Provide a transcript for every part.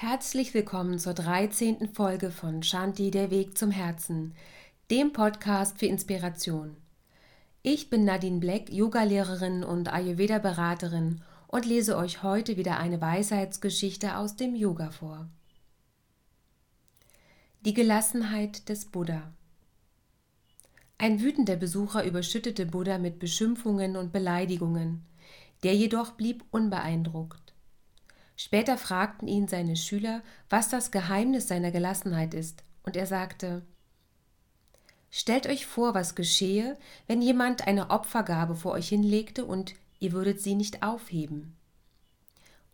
Herzlich willkommen zur 13. Folge von Shanti, der Weg zum Herzen, dem Podcast für Inspiration. Ich bin Nadine Black, Yogalehrerin und Ayurveda-Beraterin und lese euch heute wieder eine Weisheitsgeschichte aus dem Yoga vor. Die Gelassenheit des Buddha. Ein wütender Besucher überschüttete Buddha mit Beschimpfungen und Beleidigungen, der jedoch blieb unbeeindruckt. Später fragten ihn seine Schüler, was das Geheimnis seiner Gelassenheit ist, und er sagte Stellt euch vor, was geschehe, wenn jemand eine Opfergabe vor euch hinlegte und ihr würdet sie nicht aufheben.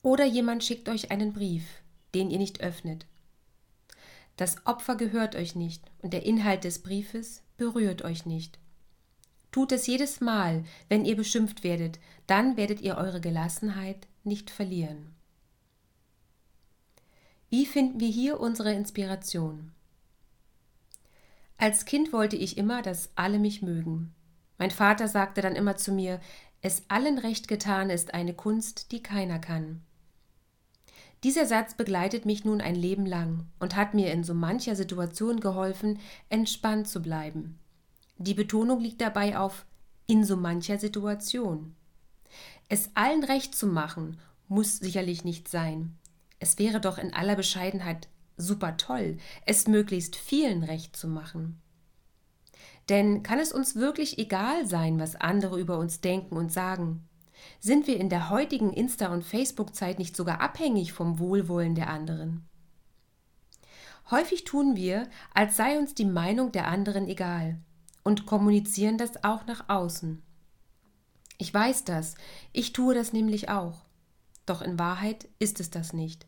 Oder jemand schickt euch einen Brief, den ihr nicht öffnet. Das Opfer gehört euch nicht und der Inhalt des Briefes berührt euch nicht. Tut es jedes Mal, wenn ihr beschimpft werdet, dann werdet ihr eure Gelassenheit nicht verlieren. Wie finden wir hier unsere Inspiration? Als Kind wollte ich immer, dass alle mich mögen. Mein Vater sagte dann immer zu mir, es allen recht getan ist eine Kunst, die keiner kann. Dieser Satz begleitet mich nun ein Leben lang und hat mir in so mancher Situation geholfen, entspannt zu bleiben. Die Betonung liegt dabei auf in so mancher Situation. Es allen recht zu machen, muss sicherlich nicht sein. Es wäre doch in aller Bescheidenheit super toll, es möglichst vielen recht zu machen. Denn kann es uns wirklich egal sein, was andere über uns denken und sagen? Sind wir in der heutigen Insta- und Facebook-Zeit nicht sogar abhängig vom Wohlwollen der anderen? Häufig tun wir, als sei uns die Meinung der anderen egal und kommunizieren das auch nach außen. Ich weiß das, ich tue das nämlich auch. Doch in Wahrheit ist es das nicht.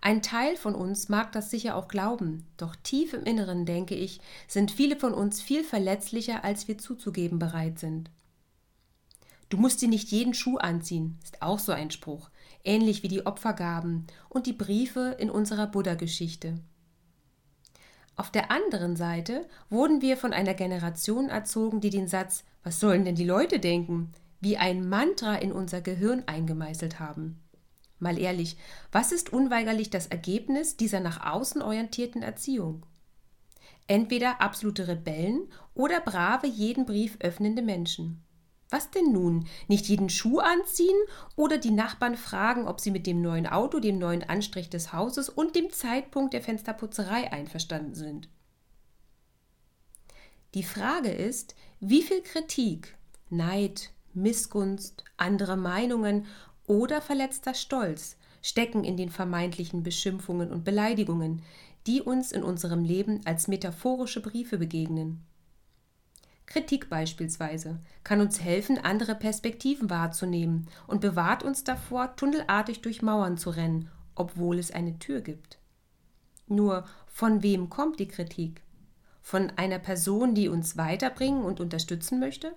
Ein Teil von uns mag das sicher auch glauben, doch tief im Inneren, denke ich, sind viele von uns viel verletzlicher, als wir zuzugeben bereit sind. Du musst dir nicht jeden Schuh anziehen, ist auch so ein Spruch, ähnlich wie die Opfergaben und die Briefe in unserer Buddha-Geschichte. Auf der anderen Seite wurden wir von einer Generation erzogen, die den Satz Was sollen denn die Leute denken? wie ein Mantra in unser Gehirn eingemeißelt haben. Mal ehrlich, was ist unweigerlich das Ergebnis dieser nach außen orientierten Erziehung? Entweder absolute Rebellen oder brave, jeden Brief öffnende Menschen. Was denn nun? Nicht jeden Schuh anziehen oder die Nachbarn fragen, ob sie mit dem neuen Auto, dem neuen Anstrich des Hauses und dem Zeitpunkt der Fensterputzerei einverstanden sind? Die Frage ist, wie viel Kritik, Neid, Missgunst, andere Meinungen oder verletzter Stolz stecken in den vermeintlichen Beschimpfungen und Beleidigungen, die uns in unserem Leben als metaphorische Briefe begegnen. Kritik beispielsweise kann uns helfen, andere Perspektiven wahrzunehmen und bewahrt uns davor, tunnelartig durch Mauern zu rennen, obwohl es eine Tür gibt. Nur von wem kommt die Kritik? Von einer Person, die uns weiterbringen und unterstützen möchte?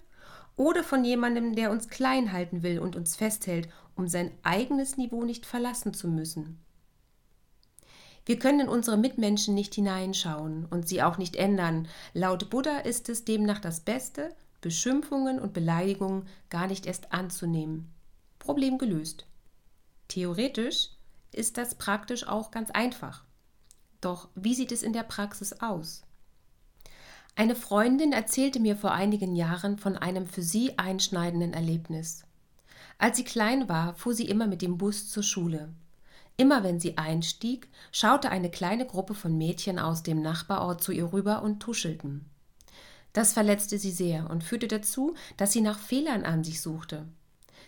Oder von jemandem, der uns klein halten will und uns festhält, um sein eigenes Niveau nicht verlassen zu müssen. Wir können in unsere Mitmenschen nicht hineinschauen und sie auch nicht ändern. Laut Buddha ist es demnach das Beste, Beschimpfungen und Beleidigungen gar nicht erst anzunehmen. Problem gelöst. Theoretisch ist das praktisch auch ganz einfach. Doch wie sieht es in der Praxis aus? Eine Freundin erzählte mir vor einigen Jahren von einem für sie einschneidenden Erlebnis. Als sie klein war, fuhr sie immer mit dem Bus zur Schule. Immer wenn sie einstieg, schaute eine kleine Gruppe von Mädchen aus dem Nachbarort zu ihr rüber und tuschelten. Das verletzte sie sehr und führte dazu, dass sie nach Fehlern an sich suchte.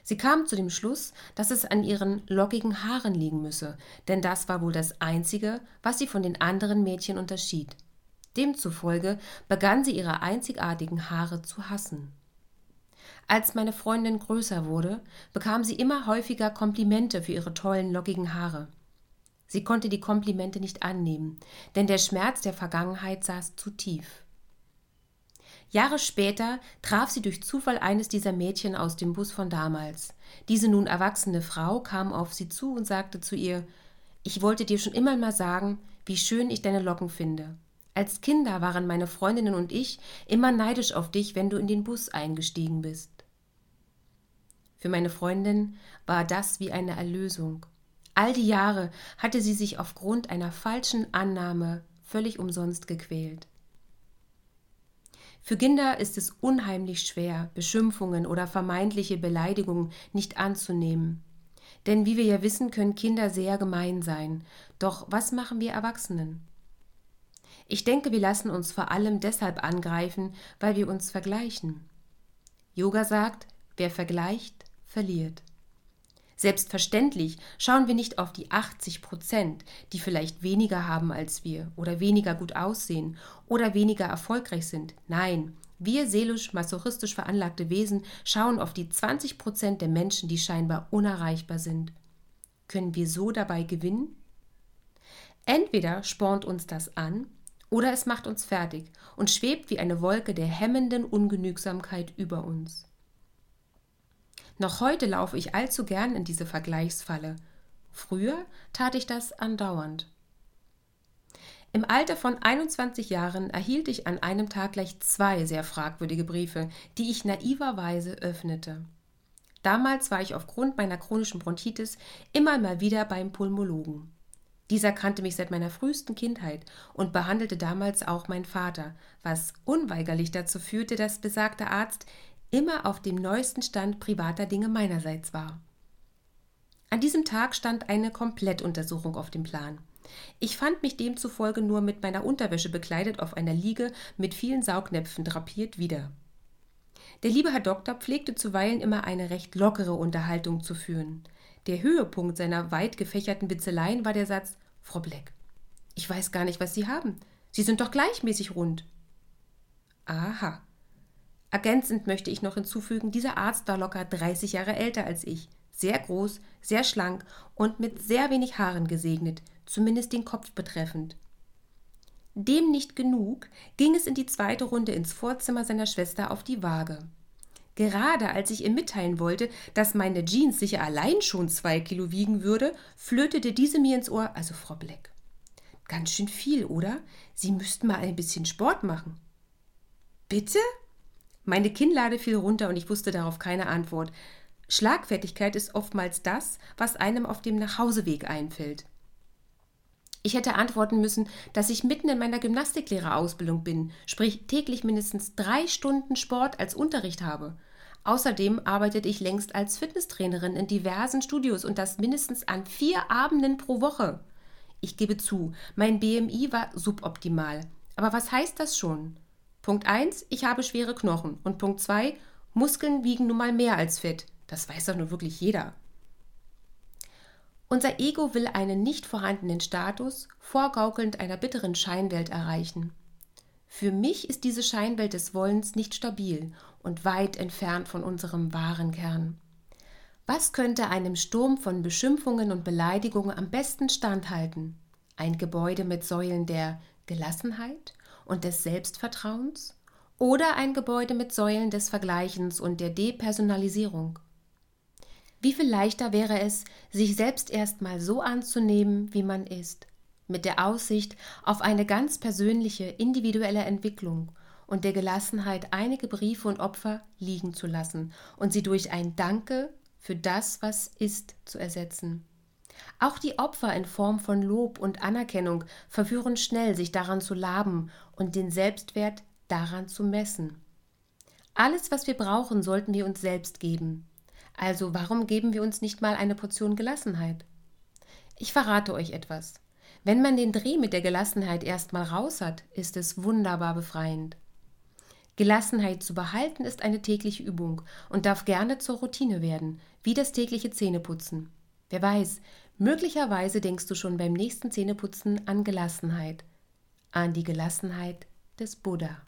Sie kam zu dem Schluss, dass es an ihren lockigen Haaren liegen müsse, denn das war wohl das Einzige, was sie von den anderen Mädchen unterschied. Demzufolge begann sie ihre einzigartigen Haare zu hassen. Als meine Freundin größer wurde, bekam sie immer häufiger Komplimente für ihre tollen, lockigen Haare. Sie konnte die Komplimente nicht annehmen, denn der Schmerz der Vergangenheit saß zu tief. Jahre später traf sie durch Zufall eines dieser Mädchen aus dem Bus von damals. Diese nun erwachsene Frau kam auf sie zu und sagte zu ihr Ich wollte dir schon immer mal sagen, wie schön ich deine Locken finde. Als Kinder waren meine Freundinnen und ich immer neidisch auf dich, wenn du in den Bus eingestiegen bist. Für meine Freundin war das wie eine Erlösung. All die Jahre hatte sie sich aufgrund einer falschen Annahme völlig umsonst gequält. Für Kinder ist es unheimlich schwer, Beschimpfungen oder vermeintliche Beleidigungen nicht anzunehmen. Denn wie wir ja wissen, können Kinder sehr gemein sein. Doch was machen wir Erwachsenen? Ich denke, wir lassen uns vor allem deshalb angreifen, weil wir uns vergleichen. Yoga sagt, wer vergleicht, verliert. Selbstverständlich schauen wir nicht auf die 80 Prozent, die vielleicht weniger haben als wir oder weniger gut aussehen oder weniger erfolgreich sind. Nein, wir seelisch-masochistisch veranlagte Wesen schauen auf die 20 Prozent der Menschen, die scheinbar unerreichbar sind. Können wir so dabei gewinnen? Entweder spornt uns das an oder es macht uns fertig und schwebt wie eine Wolke der hemmenden Ungenügsamkeit über uns. Noch heute laufe ich allzu gern in diese Vergleichsfalle. Früher tat ich das andauernd. Im Alter von 21 Jahren erhielt ich an einem Tag gleich zwei sehr fragwürdige Briefe, die ich naiverweise öffnete. Damals war ich aufgrund meiner chronischen Bronchitis immer mal wieder beim Pulmologen. Dieser kannte mich seit meiner frühesten Kindheit und behandelte damals auch meinen Vater, was unweigerlich dazu führte, dass besagter Arzt immer auf dem neuesten Stand privater Dinge meinerseits war. An diesem Tag stand eine Komplettuntersuchung auf dem Plan. Ich fand mich demzufolge nur mit meiner Unterwäsche bekleidet auf einer Liege mit vielen Saugnäpfen drapiert wieder. Der liebe Herr Doktor pflegte zuweilen immer eine recht lockere Unterhaltung zu führen. Der Höhepunkt seiner weit gefächerten Witzeleien war der Satz Frau Black, ich weiß gar nicht, was Sie haben. Sie sind doch gleichmäßig rund. Aha, Ergänzend möchte ich noch hinzufügen, dieser Arzt war locker 30 Jahre älter als ich, sehr groß, sehr schlank und mit sehr wenig Haaren gesegnet, zumindest den Kopf betreffend. Dem nicht genug, ging es in die zweite Runde ins Vorzimmer seiner Schwester auf die Waage. Gerade als ich ihm mitteilen wollte, dass meine Jeans sicher allein schon zwei Kilo wiegen würde, flötete diese mir ins Ohr, also Frau Black. Ganz schön viel, oder? Sie müssten mal ein bisschen Sport machen. Bitte? Meine Kinnlade fiel runter und ich wusste darauf keine Antwort. Schlagfertigkeit ist oftmals das, was einem auf dem Nachhauseweg einfällt. Ich hätte antworten müssen, dass ich mitten in meiner Gymnastiklehrerausbildung bin, sprich täglich mindestens drei Stunden Sport als Unterricht habe. Außerdem arbeitete ich längst als Fitnesstrainerin in diversen Studios und das mindestens an vier Abenden pro Woche. Ich gebe zu, mein BMI war suboptimal. Aber was heißt das schon? Punkt 1, ich habe schwere Knochen. Und Punkt 2, Muskeln wiegen nun mal mehr als Fett. Das weiß doch nur wirklich jeder. Unser Ego will einen nicht vorhandenen Status, vorgaukelnd einer bitteren Scheinwelt erreichen. Für mich ist diese Scheinwelt des Wollens nicht stabil und weit entfernt von unserem wahren Kern. Was könnte einem Sturm von Beschimpfungen und Beleidigungen am besten standhalten? Ein Gebäude mit Säulen der Gelassenheit, und des Selbstvertrauens oder ein Gebäude mit Säulen des Vergleichens und der Depersonalisierung. Wie viel leichter wäre es, sich selbst erstmal so anzunehmen, wie man ist, mit der Aussicht auf eine ganz persönliche, individuelle Entwicklung und der Gelassenheit, einige Briefe und Opfer liegen zu lassen und sie durch ein Danke für das, was ist, zu ersetzen. Auch die Opfer in Form von Lob und Anerkennung verführen schnell, sich daran zu laben und den Selbstwert daran zu messen. Alles, was wir brauchen, sollten wir uns selbst geben. Also warum geben wir uns nicht mal eine Portion Gelassenheit? Ich verrate euch etwas. Wenn man den Dreh mit der Gelassenheit erstmal raus hat, ist es wunderbar befreiend. Gelassenheit zu behalten ist eine tägliche Übung und darf gerne zur Routine werden, wie das tägliche Zähneputzen. Wer weiß, möglicherweise denkst du schon beim nächsten Zähneputzen an Gelassenheit, an die Gelassenheit des Buddha.